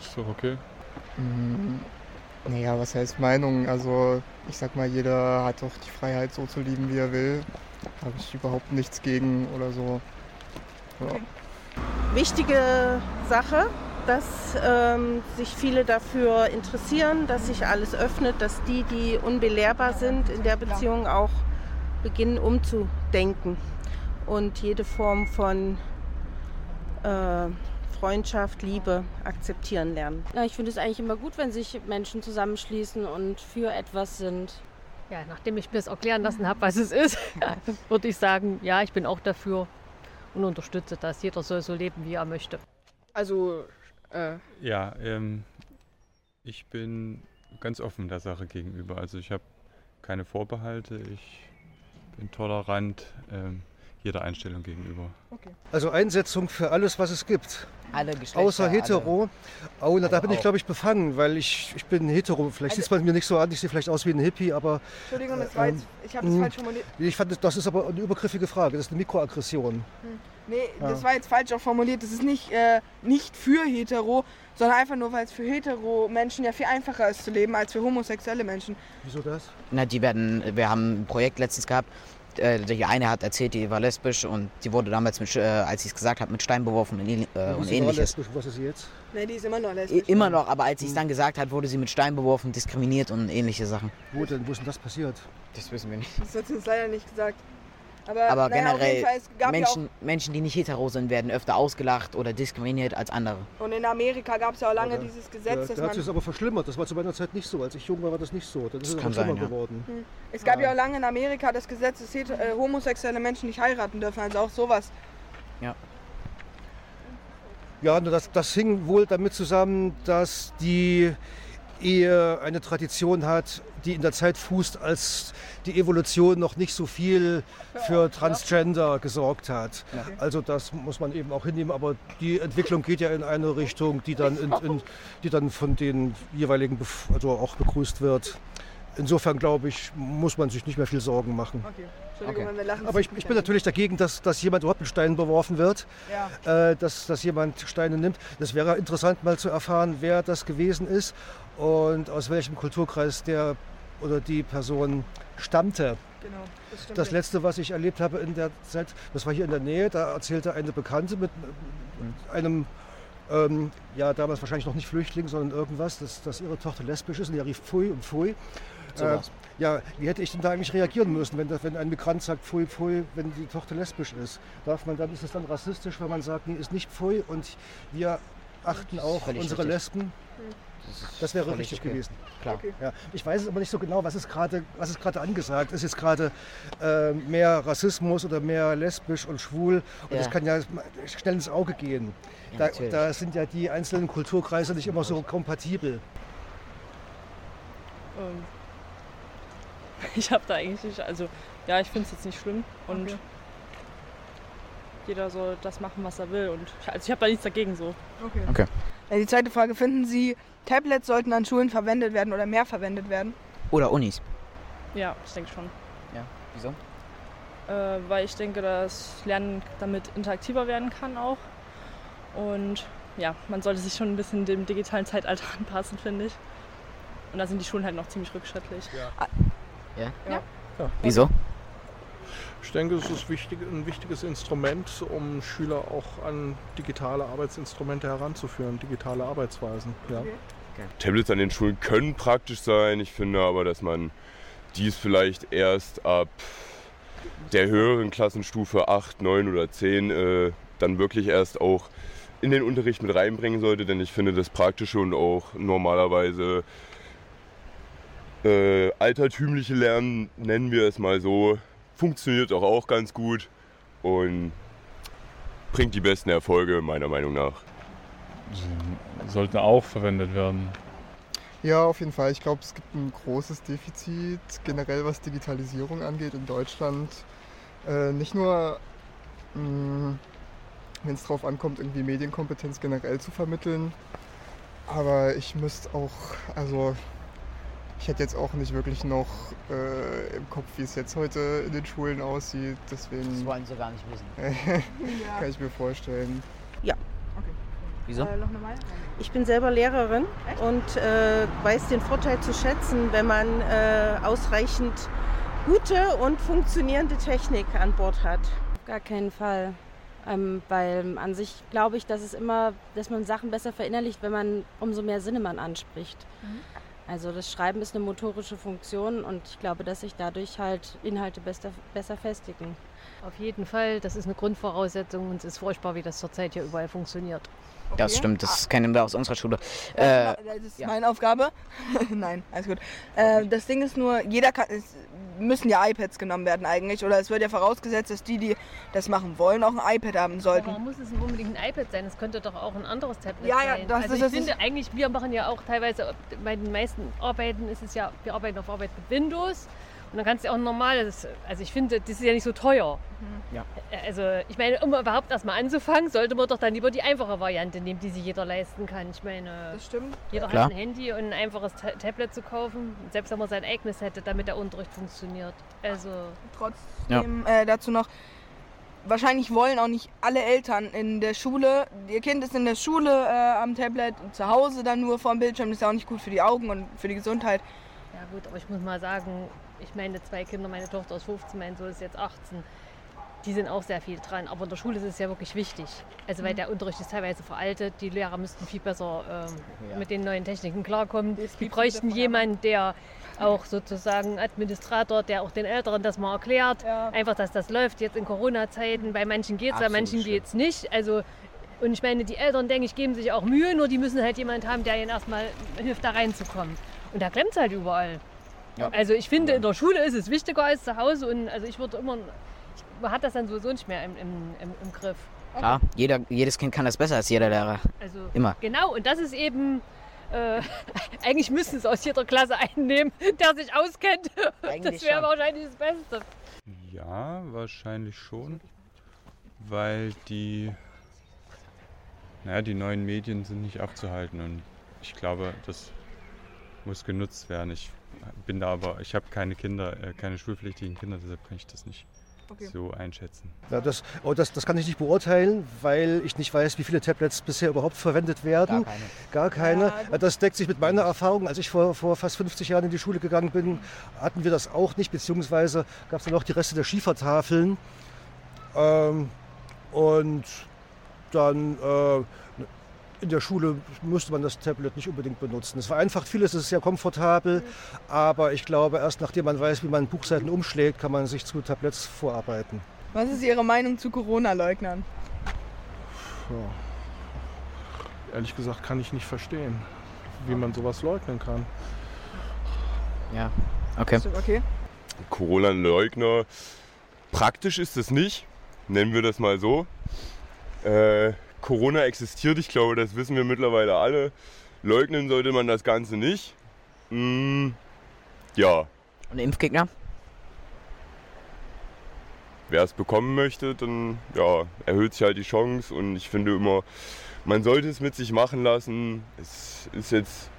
Ist doch okay. Mm, Naja, was heißt Meinung? Also ich sag mal, jeder hat doch die Freiheit so zu lieben, wie er will. Habe ich überhaupt nichts gegen oder so. Ja. Wichtige Sache, dass ähm, sich viele dafür interessieren, dass sich alles öffnet, dass die, die unbelehrbar sind in der Beziehung, auch beginnen umzudenken und jede Form von äh, Freundschaft, Liebe akzeptieren lernen. Ja, ich finde es eigentlich immer gut, wenn sich Menschen zusammenschließen und für etwas sind. Ja, nachdem ich mir das erklären lassen habe, was es ist, würde ich sagen, ja, ich bin auch dafür und unterstütze das. Jeder soll so leben, wie er möchte. Also, äh, Ja, ähm, ich bin ganz offen der Sache gegenüber. Also ich habe keine Vorbehalte, ich bin tolerant ähm, jeder Einstellung gegenüber. Also Einsetzung für alles, was es gibt. Alle Geschlechter. Außer hetero. Oh, na, da Also bin ich, auch. glaube ich, befangen, weil ich, ich bin hetero. Vielleicht sieht man mir nicht so an, ich sehe vielleicht aus wie ein Hippie, aber. Entschuldigung, das war jetzt, ich habe es mh, falsch formuliert. Ich fand, das ist aber eine übergriffige Frage. Das ist eine Mikroaggression. Hm. Nee, Ja. das war jetzt falsch auch formuliert. Das ist nicht, äh, nicht für hetero, sondern einfach nur, weil es für hetero Menschen ja viel einfacher ist zu leben als für homosexuelle Menschen. Wieso das? Na, die werden, wir haben ein Projekt letztens gehabt. Äh, Die eine hat erzählt, die war lesbisch und die wurde damals, mit, äh, als sie es gesagt hat, mit Stein beworfen und, äh, und ähnliches. lesbisch. Was ist sie jetzt? Nee, die ist immer noch I- lesbisch. Immer noch, aber als sie es dann gesagt hat, wurde sie mit Stein beworfen, diskriminiert und ähnliche Sachen. Wo denn? Wo ist denn das passiert? Das wissen wir nicht. Das hat sie uns leider nicht gesagt. Aber, Aber naja, generell, Fall, es gab Menschen, Menschen, die nicht hetero sind, werden öfter ausgelacht oder diskriminiert als andere. Ja und in Amerika gab es ja auch lange dieses Gesetz, Ja, dass da hat man... sich das aber verschlimmert. Das war zu meiner Zeit nicht so. Als ich jung war, war das nicht so. Dann ist es aber kann schlimmer sein, ja. geworden. Hm. Es gab ja. auch lange in Amerika das Gesetz, dass äh, homosexuelle Menschen nicht heiraten dürfen, also auch sowas. Ja. Ja, nur das, das hing wohl damit zusammen, dass die Ehe eine Tradition hat, die in der Zeit fußt, als die Evolution noch nicht so viel für Transgender gesorgt hat. Also das muss man eben auch hinnehmen, aber die Entwicklung geht ja in eine Richtung, die dann, in, in, die dann von den jeweiligen bef- also auch begrüßt wird. Insofern glaube ich, muss man sich nicht mehr viel Sorgen machen. Okay. Lachen. Aber ich, ich bin natürlich dagegen, dass, dass jemand überhaupt mit Steinen beworfen wird, Ja. äh, dass, dass jemand Steine nimmt. Das wäre interessant mal zu erfahren, wer das gewesen ist und aus welchem Kulturkreis der oder die Person stammte. Genau, das. Das letzte, was ich erlebt habe in der Zeit, das war hier in der Nähe, da erzählte eine Bekannte mit einem, ähm, ja damals wahrscheinlich noch nicht Flüchtling, sondern irgendwas, dass, dass ihre Tochter lesbisch ist und er rief Pfui und Pfui. So was. ja, wie hätte ich denn da eigentlich reagieren müssen, wenn, das, wenn ein Migrant sagt Pfui, Pfui, wenn die Tochter lesbisch ist? Darf man dann, ist es dann rassistisch, wenn man sagt, nee, ist nicht Pfui und wir achten auch unsere richtig. Lesben? Das wäre richtig okay. gewesen. Klar. Ja, ich weiß es aber nicht so genau, was ist gerade, was ist gerade angesagt. Ist jetzt gerade äh, mehr Rassismus oder mehr lesbisch und schwul? Und Ja. das kann ja schnell ins Auge gehen. Ja, da, da sind ja die einzelnen Kulturkreise nicht immer so kompatibel. Ähm, ich habe da eigentlich nicht, also ja, ich finde es jetzt nicht schlimm und Okay. jeder soll das machen, was er will und ich- also ich habe da nichts dagegen so. Okay. Äh, Die zweite Frage, finden Sie, Tablets sollten an Schulen verwendet werden oder mehr verwendet werden? Oder Unis. Ja, ich denke schon. Ja, wieso? Äh, weil ich denke, dass Lernen damit interaktiver werden kann auch. Und ja, man sollte sich schon ein bisschen dem digitalen Zeitalter anpassen, finde ich. Und da sind die Schulen halt noch ziemlich rückschrittlich. Ja? Ja. Wieso? Ich denke, es ist wichtig, ein wichtiges Instrument, um Schüler auch an digitale Arbeitsinstrumente heranzuführen, digitale Arbeitsweisen. Ja. Tablets an den Schulen können praktisch sein. Ich finde aber, dass man dies vielleicht erst ab der höheren Klassenstufe 8, 9 oder 10 äh, dann wirklich erst auch in den Unterricht mit reinbringen sollte. Denn ich finde, das Praktische und auch normalerweise äh, altertümliche Lernen, nennen wir es mal so, funktioniert auch, auch ganz gut und bringt die besten Erfolge meiner Meinung nach. Sie sollten auch verwendet werden. Ja, auf jeden Fall. Ich glaube, es gibt ein großes Defizit generell, was Digitalisierung angeht in Deutschland. Äh, nicht nur, wenn es darauf ankommt, irgendwie Medienkompetenz generell zu vermitteln, aber ich müsste auch, also ich hätte jetzt auch nicht wirklich noch äh, im Kopf, wie es jetzt heute in den Schulen aussieht. Deswegen Das wollen sie gar nicht wissen. Ja. kann ich mir vorstellen. Ja. Wieso? Äh, noch eine Meinung? Ich bin selber Lehrerin und äh, weiß den Vorteil zu schätzen, wenn man äh, ausreichend gute und funktionierende Technik an Bord hat. Auf gar keinen Fall. Ähm, weil an sich glaube ich, dass es immer, dass man Sachen besser verinnerlicht, wenn man umso mehr Sinne man anspricht. Also das Schreiben ist eine motorische Funktion und ich glaube, dass sich dadurch halt Inhalte besser, besser festigen. Auf jeden Fall, das ist eine Grundvoraussetzung und es ist furchtbar, wie das zurzeit hier überall funktioniert. Das Okay. stimmt, das kennen wir aus unserer Schule. Äh, Äh, das ist ja. meine Aufgabe. Nein, alles gut. Äh, das Ding ist nur, jeder kann, es müssen ja iPads genommen werden eigentlich. Oder es wird ja vorausgesetzt, dass die, die das machen wollen, auch ein iPad haben Aber sollten. warum muss es denn unbedingt ein iPad sein? Es könnte doch auch ein anderes Tablet Ja, ja, sein. das also ist- ich das finde eigentlich, wir machen ja auch teilweise, bei den meisten Arbeiten ist es ja, wir arbeiten auf Arbeit mit Windows. Und dann kannst du auch ein normales, also ich finde, das ist ja nicht so teuer. Ja. Also ich meine, um überhaupt erstmal anzufangen, sollte man doch dann lieber die einfache Variante nehmen, die sich jeder leisten kann. Ich meine, das stimmt. jeder Klar. hat ein Handy und ein einfaches Ta Tablet zu kaufen, selbst wenn man sein eigenes hätte, damit der Unterricht funktioniert. Also Trotzdem äh, dazu noch, wahrscheinlich wollen auch nicht alle Eltern in der Schule, ihr Kind ist in der Schule äh, am Tablet, zu Hause dann nur vorm Bildschirm, das ist ja auch nicht gut für die Augen und für die Gesundheit. Ja gut, aber ich muss mal sagen, ich meine zwei Kinder, meine Tochter ist 15, mein Sohn ist jetzt 18. Die sind auch sehr viel dran, aber in der Schule ist es ja wirklich wichtig. Also weil Mhm. der Unterricht ist teilweise veraltet, die Lehrer müssten viel besser ähm, Ja. mit den neuen Techniken klarkommen. Die bräuchten jemanden, der auch sozusagen Administrator, der auch den Älteren das mal erklärt. Ja. Einfach, dass das läuft jetzt in Corona-Zeiten. Bei manchen geht es, bei manchen geht es nicht. Also und ich meine, die Eltern, denke ich, geben sich auch Mühe, nur die müssen halt jemanden haben, der ihnen erstmal hilft, da reinzukommen. Und da klemmt es halt überall. Ja. Also ich finde, in der Schule ist es wichtiger als zu Hause und also ich würde immer, ich, man hat das dann sowieso nicht mehr im, im, im, im Griff. klar, jeder, jedes Kind kann das besser als jeder Lehrer. Also Immer. Genau, und das ist eben, äh, eigentlich müssten es aus jeder Klasse einnehmen, der sich auskennt. Eigentlich das wäre wahrscheinlich das Beste. Ja, wahrscheinlich schon. Weil die, naja, die neuen Medien sind nicht abzuhalten und ich glaube, das muss genutzt werden. Ich bin da aber, ich habe keine Kinder, äh, keine schulpflichtigen Kinder, deshalb kann ich das nicht so einschätzen. Ja, das, oh, das, das kann ich nicht beurteilen, weil ich nicht weiß, wie viele Tablets bisher überhaupt verwendet werden. Gar keine. Gar keine. das deckt sich mit meiner Erfahrung. Als ich vor, vor fast 50 Jahren in die Schule gegangen bin, hatten wir das auch nicht, beziehungsweise gab es dann noch die Reste der Schiefertafeln. Ähm, und dann äh, in der Schule musste man das Tablet nicht unbedingt benutzen. Es vereinfacht vieles, es ist sehr komfortabel, aber ich glaube, erst nachdem man weiß, wie man Buchseiten umschlägt, kann man sich zu Tablets vorarbeiten. Was ist Ihre Meinung zu Corona-Leugnern? Ja. Ehrlich gesagt kann ich nicht verstehen, wie man sowas leugnen kann. Ja, okay. okay. Corona-Leugner, praktisch ist es nicht, nennen wir das mal so. Äh, Corona existiert, ich glaube, das wissen wir mittlerweile alle. Leugnen sollte man das Ganze nicht. Mm, ja. Und Impfgegner? Wer es bekommen möchte, dann ja, erhöht sich halt die Chance und ich finde immer, man sollte es mit sich machen lassen. Es ist jetzt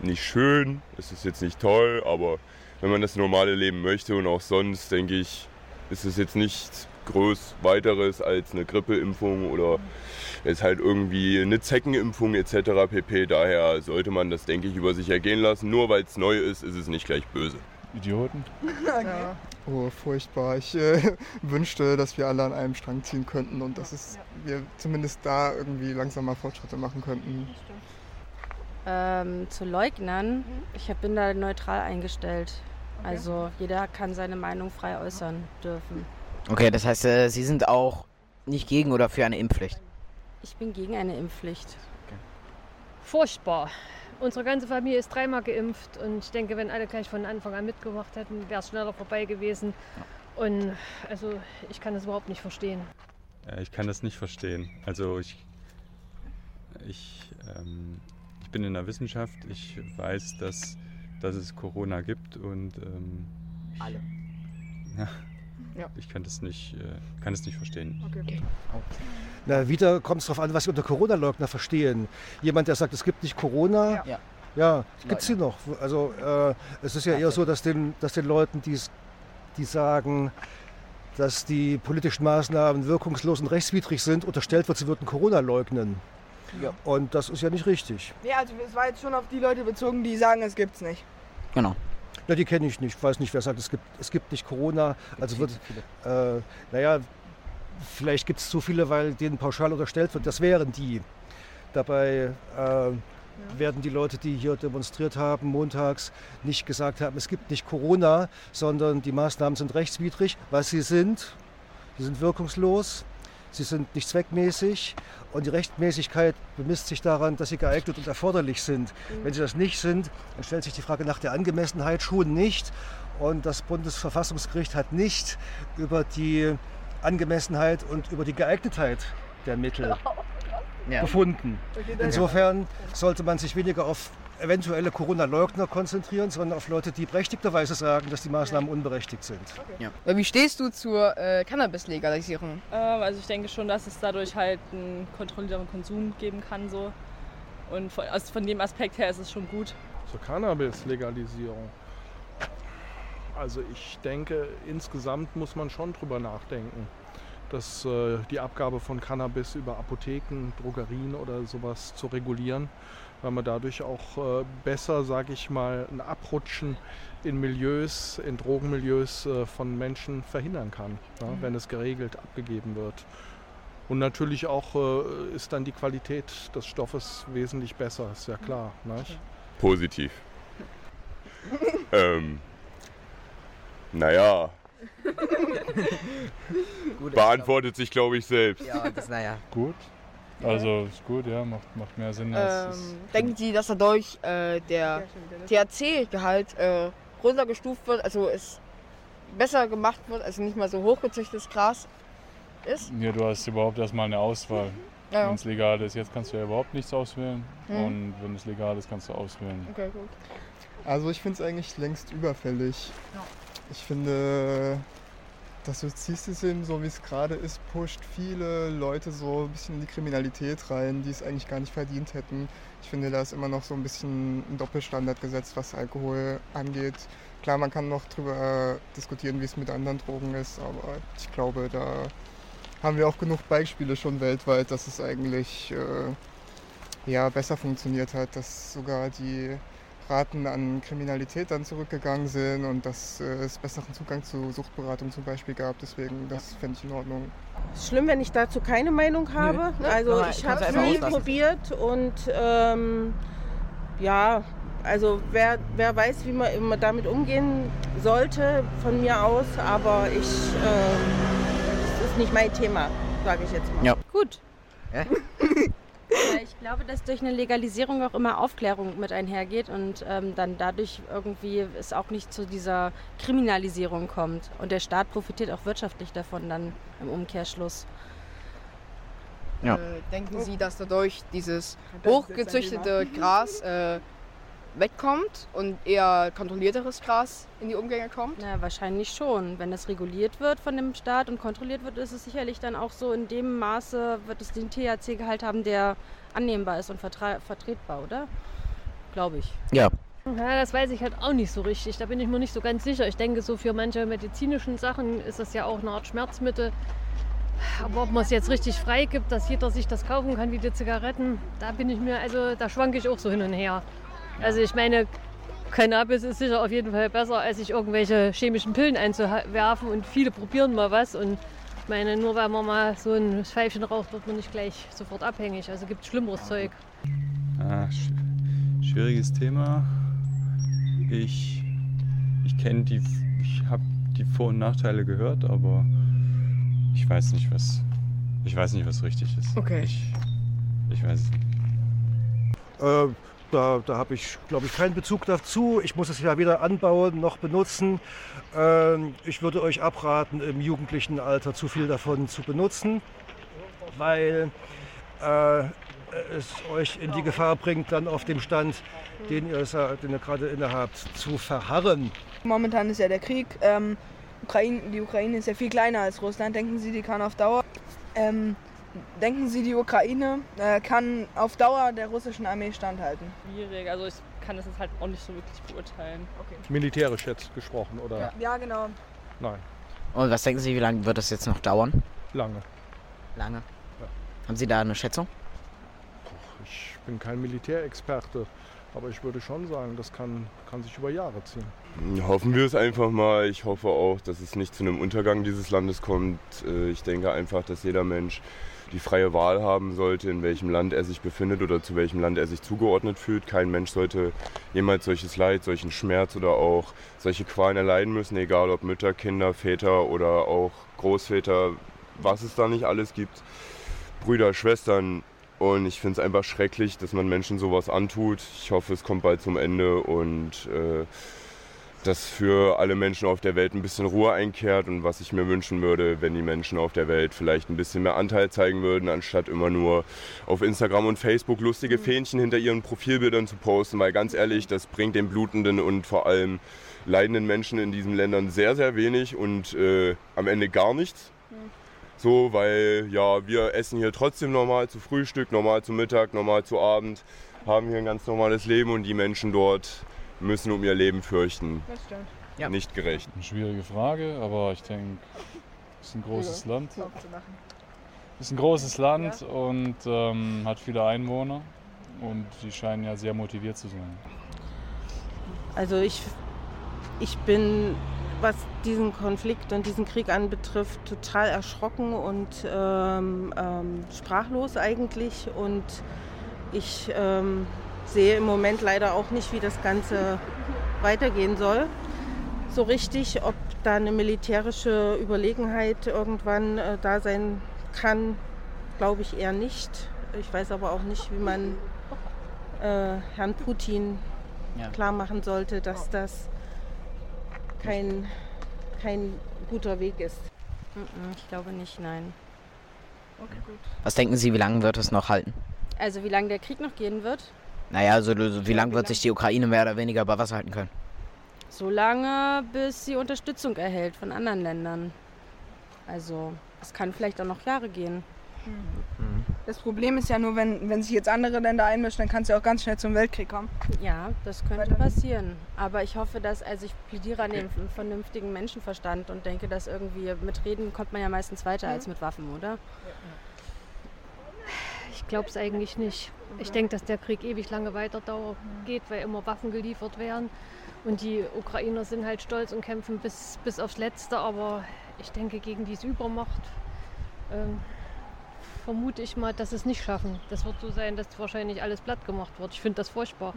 nicht schön, es ist jetzt nicht toll, aber wenn man das normale Leben möchte und auch sonst, denke ich, ist es jetzt nicht groß weiteres als eine Grippeimpfung oder ist halt irgendwie eine Zeckenimpfung etc. pp. Daher sollte man das, denke ich, über sich ergehen lassen. Nur weil es neu ist, ist es nicht gleich böse. Idioten. Okay. Oh, furchtbar. Ich äh, wünschte, dass wir alle an einem Strang ziehen könnten und dass es, wir zumindest da irgendwie langsam mal Fortschritte machen könnten. Ähm, zu Leugnern, ich bin da neutral eingestellt. Also jeder kann seine Meinung frei äußern dürfen. Okay, das heißt, äh, Sie sind auch nicht gegen oder für eine Impfpflicht? Ich bin gegen eine Impfpflicht. Okay. Furchtbar. Unsere ganze Familie ist dreimal geimpft und ich denke, wenn alle gleich von Anfang an mitgemacht hätten, wäre es schneller vorbei gewesen. Ja. Und also ich kann das überhaupt nicht verstehen. Ja, ich kann das nicht verstehen. Also ich, ich, ähm, ich bin in der Wissenschaft. Ich weiß, dass, dass es Corona gibt und ähm, alle. Ja, ja. Ich kann das nicht, äh, kann das nicht verstehen. Okay. Na, wieder kommt es darauf an, was Sie unter Corona-Leugner verstehen. Jemand, der sagt, es gibt nicht Corona, ja, ja gibt es sie noch. Also äh, es ist ja eher so, dass den, dass den Leuten, die sagen, dass die politischen Maßnahmen wirkungslos und rechtswidrig sind, unterstellt wird, sie würden Corona leugnen. Ja. Und das ist ja nicht richtig. Ja, also es war jetzt schon auf die Leute bezogen, die sagen, es gibt es nicht. Genau. Ja, die kenne ich nicht. Ich weiß nicht, wer sagt, es gibt, es gibt nicht Corona. Also wird, äh, naja, vielleicht gibt es zu viele, weil denen pauschal unterstellt wird, das wären die. Dabei äh, ja. werden die Leute, die hier demonstriert haben, montags nicht gesagt haben, es gibt nicht Corona, sondern die Maßnahmen sind rechtswidrig, was sie sind. Sie sind wirkungslos, sie sind nicht zweckmäßig und die Rechtmäßigkeit bemisst sich daran, dass sie geeignet und erforderlich sind. Mhm. Wenn sie das nicht sind, dann stellt sich die Frage nach der Angemessenheit schon nicht. Und das Bundesverfassungsgericht hat nicht über die Angemessenheit und über die Geeignetheit der Mittel ja. befunden. Insofern sollte man sich weniger auf eventuelle Corona-Leugner konzentrieren, sondern auf Leute, die berechtigterweise sagen, dass die Maßnahmen unberechtigt sind. Okay. Ja. Wie stehst du zur äh, Cannabis-Legalisierung? Ähm, also ich denke schon, dass es dadurch halt einen kontrollierteren Konsum geben kann. So. Und von, also von dem Aspekt her ist es schon gut. Zur Cannabis-Legalisierung. Also ich denke, insgesamt muss man schon drüber nachdenken, dass äh, die Abgabe von Cannabis über Apotheken, Drogerien oder sowas zu regulieren weil man dadurch auch äh, besser, sage ich mal, ein Abrutschen in Milieus, in Drogenmilieus äh, von Menschen verhindern kann, ja, mhm. wenn es geregelt abgegeben wird. Und natürlich auch äh, ist dann die Qualität des Stoffes wesentlich besser, ist ja klar. Nicht? Positiv. ähm, naja. Beantwortet sich, glaube ich, selbst. Ja, das naja. Gut. Also ist gut, ja, macht, macht mehr Sinn. Als ähm, denken Sie, dass dadurch äh, der THC-Gehalt äh, runtergestuft wird, also es besser gemacht wird, also nicht mal so hochgezüchtetes Gras ist? Ja, du hast überhaupt erstmal eine Auswahl. Ja. Wenn es legal ist, jetzt kannst du ja überhaupt nichts auswählen. Mhm. Und wenn es legal ist, kannst du auswählen. Okay, gut. Also ich finde es eigentlich längst überfällig. Ja. Ich finde, das Justizsystem, so wie es gerade ist, pusht viele Leute so ein bisschen in die Kriminalität rein, die es eigentlich gar nicht verdient hätten. Ich finde, da ist immer noch so ein bisschen ein Doppelstandard gesetzt, was Alkohol angeht. Klar, man kann noch darüber diskutieren, wie es mit anderen Drogen ist, aber ich glaube, da haben wir auch genug Beispiele schon weltweit, dass es eigentlich äh, ja, besser funktioniert hat, dass sogar die Raten an Kriminalität dann zurückgegangen sind und dass äh, es besseren Zugang zu Suchtberatung zum Beispiel gab. Deswegen, das fände ich in Ordnung. Schlimm, wenn ich dazu keine Meinung habe. Nö. Also Nochmal, ich habe es nie auslassen. probiert und ähm, ja, also wer, wer weiß, wie man, man damit umgehen sollte von mir aus, aber ich, ähm, das ist nicht mein Thema, sage ich jetzt mal. Ja. Gut. Ja? Ich glaube, dass durch eine Legalisierung auch immer Aufklärung mit einhergeht und ähm, dann dadurch irgendwie es auch nicht zu dieser Kriminalisierung kommt. Und der Staat profitiert auch wirtschaftlich davon dann im Umkehrschluss. Ja. Äh, denken Sie, dass dadurch dieses hochgezüchtete Gras äh, wegkommt und eher kontrollierteres Gras in die Umgänge kommt? Na, wahrscheinlich schon. Wenn es reguliert wird von dem Staat und kontrolliert wird, ist es sicherlich dann auch so in dem Maße, wird es den THC-Gehalt haben, der annehmbar ist und vertretbar, oder? Glaube ich. Ja. Ja, das weiß ich halt auch nicht so richtig. Da bin ich mir nicht so ganz sicher. Ich denke, so für manche medizinischen Sachen ist das ja auch eine Art Schmerzmittel. Aber ob man es jetzt richtig frei gibt, dass jeder sich das kaufen kann wie die Zigaretten, da bin ich mir, also da schwanke ich auch so hin und her. Also ich meine, Cannabis ist sicher auf jeden Fall besser, als sich irgendwelche chemischen Pillen einzuwerfen und viele probieren mal was und ich meine, nur weil man mal so ein Pfeifchen raucht, wird man nicht gleich sofort abhängig. Also gibt es schlimmeres Zeug. Ah, sch schwieriges Thema. Ich, ich kenne die, ich habe die Vor- und Nachteile gehört, aber ich weiß nicht, was, ich weiß nicht, was richtig ist. Okay. Ich, ich weiß es nicht. Äh, da da habe ich, glaube ich, keinen Bezug dazu. Ich muss es ja weder anbauen noch benutzen. Ähm, ich würde euch abraten, im jugendlichen Alter zu viel davon zu benutzen, weil äh, es euch in die Gefahr bringt, dann auf dem Stand, den ihr, den ihr gerade innehabt, zu verharren. Momentan ist ja der Krieg. Ähm, Ukraine, die Ukraine ist ja viel kleiner als Russland. Denken Sie, die kann auf Dauer. Ähm, denken Sie, die Ukraine äh, kann auf Dauer der russischen Armee standhalten? Schwierig, also ich kann das jetzt halt auch nicht so wirklich beurteilen. Okay. Militärisch jetzt gesprochen, oder? Ja, genau. Nein, Und was denken Sie, wie lange wird das jetzt noch dauern? lange. Lange. Haben Sie da eine Schätzung? Ich bin kein Militärexperte, aber ich würde schon sagen, das kann, kann sich über Jahre ziehen. Hoffen wir es einfach mal. Ich hoffe auch, dass es nicht zu einem Untergang dieses Landes kommt. Äh, Ich denke einfach, dass jeder Mensch die freie Wahl haben sollte, in welchem Land er sich befindet oder zu welchem Land er sich zugeordnet fühlt. Kein Mensch sollte jemals solches Leid, solchen Schmerz oder auch solche Qualen erleiden müssen, egal ob Mütter, Kinder, Väter oder auch Großväter, was es da nicht alles gibt. Brüder, Schwestern. Und ich finde es einfach schrecklich, dass man Menschen sowas antut. Ich hoffe, es kommt bald zum Ende und äh, dass für alle Menschen auf der Welt ein bisschen Ruhe einkehrt und was ich mir wünschen würde, wenn die Menschen auf der Welt vielleicht ein bisschen mehr Anteil zeigen würden, anstatt immer nur auf Instagram und Facebook lustige Fähnchen hinter ihren Profilbildern zu posten, weil ganz ehrlich, das bringt den blutenden und vor allem leidenden Menschen in diesen Ländern sehr, sehr wenig und äh, am Ende gar nichts. So, weil ja, wir essen hier trotzdem normal zu Frühstück, normal zu Mittag, normal zu Abend, haben hier ein ganz normales Leben und die Menschen dort müssen um ihr Leben fürchten. Das stimmt. Nicht gerecht. Eine schwierige Frage, aber ich denke, es ist ein großes Land. Es ist ein großes Land und ähm, hat viele Einwohner und die scheinen ja sehr motiviert zu sein. Also ich, ich bin, was diesen Konflikt und diesen Krieg anbetrifft, total erschrocken und ähm, ähm, sprachlos eigentlich. Und ich ähm, sehe im Moment leider auch nicht, wie das Ganze weitergehen soll. So richtig, ob da eine militärische Überlegenheit irgendwann äh, da sein kann, glaube ich eher nicht. Ich weiß aber auch nicht, wie man äh, Herrn Putin Ja. klar machen sollte, dass das kein, kein guter Weg ist. Ich glaube nicht, nein. Okay, gut. Was denken Sie, wie lange wird es noch halten? Also wie lange der Krieg noch gehen wird? Naja, also wie lange wird sich die Ukraine mehr oder weniger bei Wasser halten können? So lange, bis sie Unterstützung erhält von anderen Ländern. Also es kann vielleicht auch noch Jahre gehen. Das Problem ist ja nur, wenn, wenn sich jetzt andere Länder einmischen, dann kann es ja auch ganz schnell zum Weltkrieg kommen. Ja, das könnte passieren. Aber ich hoffe, dass, also ich plädiere an den vernünftigen Menschenverstand und denke, dass irgendwie mit Reden kommt man ja meistens weiter als mit Waffen, oder? Ich glaube es eigentlich nicht. Ich denke, dass der Krieg ewig lange weiter geht, weil immer Waffen geliefert werden. Und die Ukrainer sind halt stolz und kämpfen bis, bis aufs Letzte. Aber ich denke, gegen diese Übermacht ähm, vermute ich mal, dass sie es nicht schaffen. Das wird so sein, dass wahrscheinlich alles platt gemacht wird. Ich finde das furchtbar.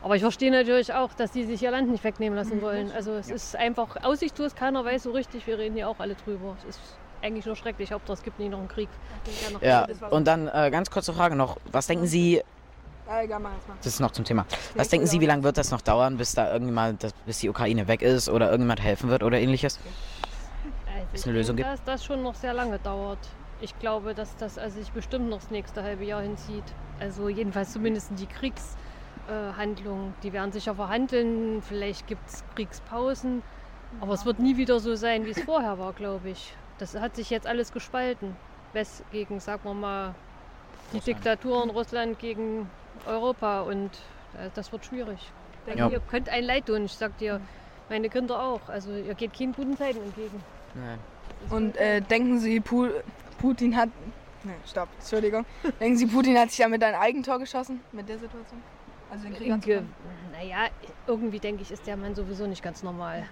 Aber ich verstehe natürlich auch, dass die sich ihr Land nicht wegnehmen lassen Mhm. wollen. Also es ist einfach aussichtslos, keiner weiß so richtig, wir reden ja auch alle drüber. Es ist eigentlich nur schrecklich, Hauptsache es gibt nicht noch einen Krieg. Ja, und dann äh, ganz kurze Frage noch. Was denken Sie, Ja, egal, mach jetzt mal. das ist noch zum Thema, was denken Sie, wie lange wird das noch dauern, bis da irgendjemand, das- bis die Ukraine weg ist oder irgendjemand helfen wird oder ähnliches? Also ich eine Lösung denke, gibt? Dass das schon noch sehr lange dauert. Ich glaube, dass das also sich bestimmt noch das nächste halbe Jahr hinzieht. Also jedenfalls zumindest die Kriegshandlungen. die werden sicher verhandeln. Vielleicht gibt es Kriegspausen. Aber es wird nie wieder so sein, wie es vorher war, glaube ich. Das hat sich jetzt alles gespalten. West gegen, sagen wir mal, die Diktatur in Russland gegen Europa. Und äh, das wird schwierig. Ja. Ihr könnt ein Leid tun. Ich sag dir, meine Kinder auch. Also ihr geht keinen guten Zeiten entgegen. Und äh, denken Sie, Pu Putin hat. Ne, stopp, Entschuldigung. denken Sie, Putin hat sich ja mit ein Eigentor geschossen mit der Situation? Also den Krieg? Naja, irgendwie denke ich, ist der Mann sowieso nicht ganz normal.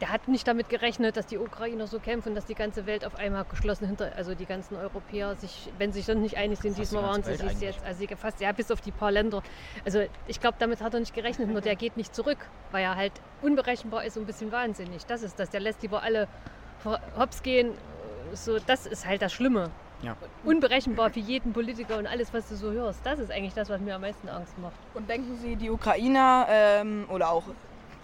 Der hat nicht damit gerechnet, dass die Ukrainer so kämpfen, dass die ganze Welt auf einmal geschlossen hinter, also die ganzen Europäer sich, wenn sie sich dann nicht einig sind, Fast diesmal die waren sie sich jetzt, also sie fast, ja, bis auf die paar Länder. Also ich glaube, damit hat er nicht gerechnet, nur der geht nicht zurück, weil er halt unberechenbar ist und ein bisschen wahnsinnig. Das ist das, der lässt lieber alle hops gehen. So, das ist halt das Schlimme. Ja. Unberechenbar für jeden Politiker und alles, was du so hörst. Das ist eigentlich das, was mir am meisten Angst macht. Und denken Sie, die Ukrainer ähm, oder auch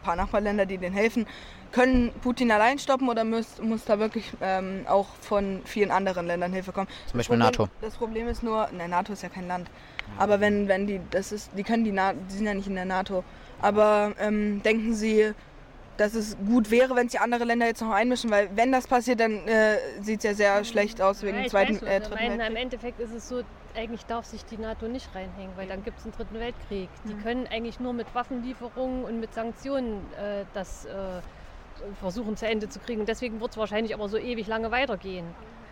paar Nachbarländer, die denen helfen, können Putin allein stoppen oder muss, muss da wirklich ähm, auch von vielen anderen Ländern Hilfe kommen? Zum Beispiel das Problem, NATO. Das Problem ist nur, ne, NATO ist ja kein Land. Aber wenn, wenn die, das ist, die können die, Na die sind ja nicht in der NATO. Aber ähm, denken Sie, dass es gut wäre, wenn sich andere Länder jetzt noch einmischen, weil wenn das passiert, dann äh, sieht es ja sehr schlecht aus wegen Ja, zweiten, weiß, äh, dritten. Weltkrieg. Im Endeffekt ist es so, eigentlich darf sich die NATO nicht reinhängen, weil dann gibt es einen dritten Weltkrieg. Die können eigentlich nur mit Waffenlieferungen und mit Sanktionen äh, das äh, versuchen zu Ende zu kriegen. Deswegen wird es wahrscheinlich aber so ewig lange weitergehen.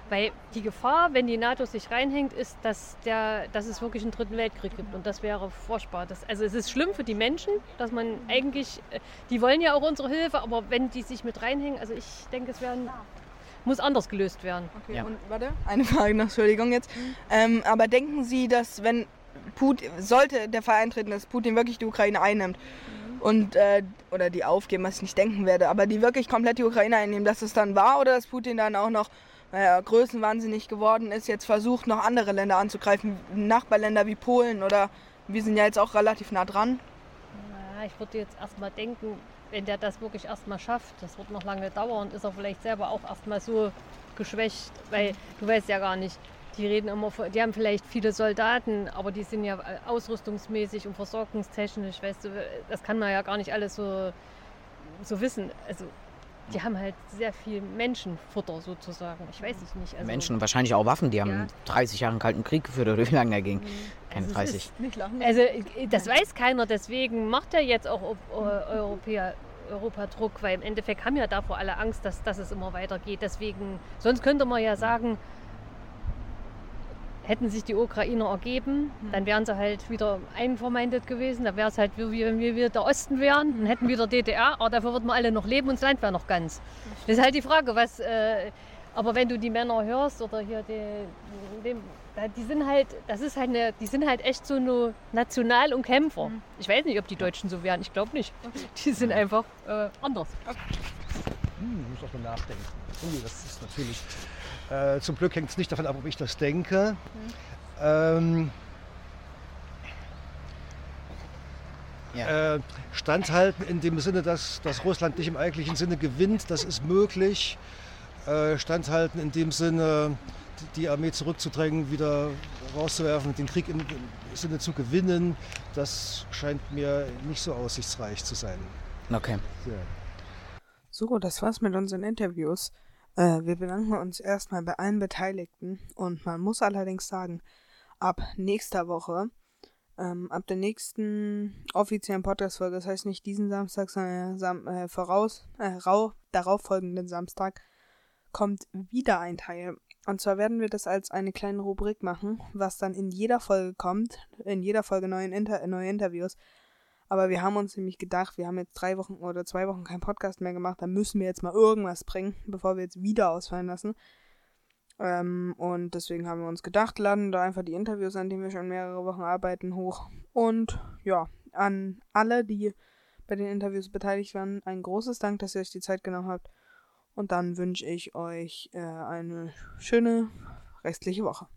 Weil die Gefahr, wenn die NATO sich reinhängt, ist, dass, der, dass es wirklich einen dritten Weltkrieg gibt. Und das wäre furchtbar. Das, also es ist schlimm für die Menschen, dass man eigentlich, äh, die wollen ja auch unsere Hilfe, aber wenn die sich mit reinhängen, also ich denke, es werden, muss anders gelöst werden. Okay, und warte, eine Frage noch, Entschuldigung jetzt. Ähm, aber denken Sie, dass wenn Putin, sollte der Fall eintreten, dass Putin wirklich die Ukraine einnimmt und, äh, oder die aufgeben, was ich nicht denken werde, aber die wirklich komplett die Ukraine einnehmen, dass es dann war oder dass Putin dann auch noch, weil er größenwahnsinnig geworden ist, jetzt versucht, noch andere Länder anzugreifen, Nachbarländer wie Polen oder wir sind ja jetzt auch relativ nah dran. Ja, ich würde jetzt erstmal denken, wenn der das wirklich erstmal schafft, das wird noch lange dauern, ist er vielleicht selber auch erstmal so geschwächt, weil du weißt ja gar nicht, die reden immer, die haben vielleicht viele Soldaten, aber die sind ja äh, ausrüstungsmäßig und versorgungstechnisch, weißt du, das kann man ja gar nicht alles so, so wissen. Also die haben halt sehr viel Menschenfutter sozusagen. Ich weiß es nicht. Also, Menschen und wahrscheinlich auch Waffen, die haben Ja. 30 Jahre einen Kalten Krieg geführt oder wie lange der ging? Keine Also es 30. ist- Also äh, das weiß keiner, deswegen macht er jetzt auch Eu- Europäer, Europa Druck, weil im Endeffekt haben ja davor alle Angst, dass, dass es immer weitergeht. Deswegen, sonst könnte man ja sagen, hätten sich die Ukrainer ergeben, dann wären sie halt wieder einvermeindet gewesen. Da wäre es halt wie, wenn wir wieder der Osten wären, dann hätten wir wieder DDR, aber dafür würden wir alle noch leben und das Land wäre noch ganz. Das ist halt die Frage, was. Äh, aber wenn du die Männer hörst oder hier die, die, die sind halt, das ist halt eine, die sind halt echt so nur national und Kämpfer. Ich weiß nicht, ob die Deutschen so wären. Ich glaube nicht. Die sind einfach äh, anders. Hm, muss auch mal nachdenken. Oh, das ist natürlich. Äh, zum Glück hängt es nicht davon ab, ob ich das denke. Ähm, äh, standhalten in dem Sinne, dass, dass Russland nicht im eigentlichen Sinne gewinnt, das ist möglich. Äh, standhalten in dem Sinne, die- Armee zurückzudrängen, wieder rauszuwerfen, den Krieg im, im Sinne zu gewinnen, das scheint mir nicht so aussichtsreich zu sein. Okay. So, das war's mit unseren Interviews. Äh, wir bedanken uns erstmal bei allen Beteiligten und man muss allerdings sagen, ab nächster Woche, ähm, ab der nächsten offiziellen Podcast-Folge, das heißt nicht diesen Samstag, sondern Sam äh, voraus, äh, rau, darauffolgenden Samstag, kommt wieder ein Teil. Und zwar werden wir das als eine kleine Rubrik machen, was dann in jeder Folge kommt, in jeder Folge neuen Inter neue Interviews. Aber wir haben uns nämlich gedacht, wir haben jetzt drei Wochen oder zwei Wochen keinen Podcast mehr gemacht, dann müssen wir jetzt mal irgendwas bringen, bevor wir jetzt wieder ausfallen lassen. Ähm, und deswegen haben wir uns gedacht, laden da einfach die Interviews, an denen wir schon mehrere Wochen arbeiten, hoch. Und ja, an alle, die bei den Interviews beteiligt waren, ein großes Dank, dass ihr euch die Zeit genommen habt. Und dann wünsche ich euch äh, eine schöne restliche Woche.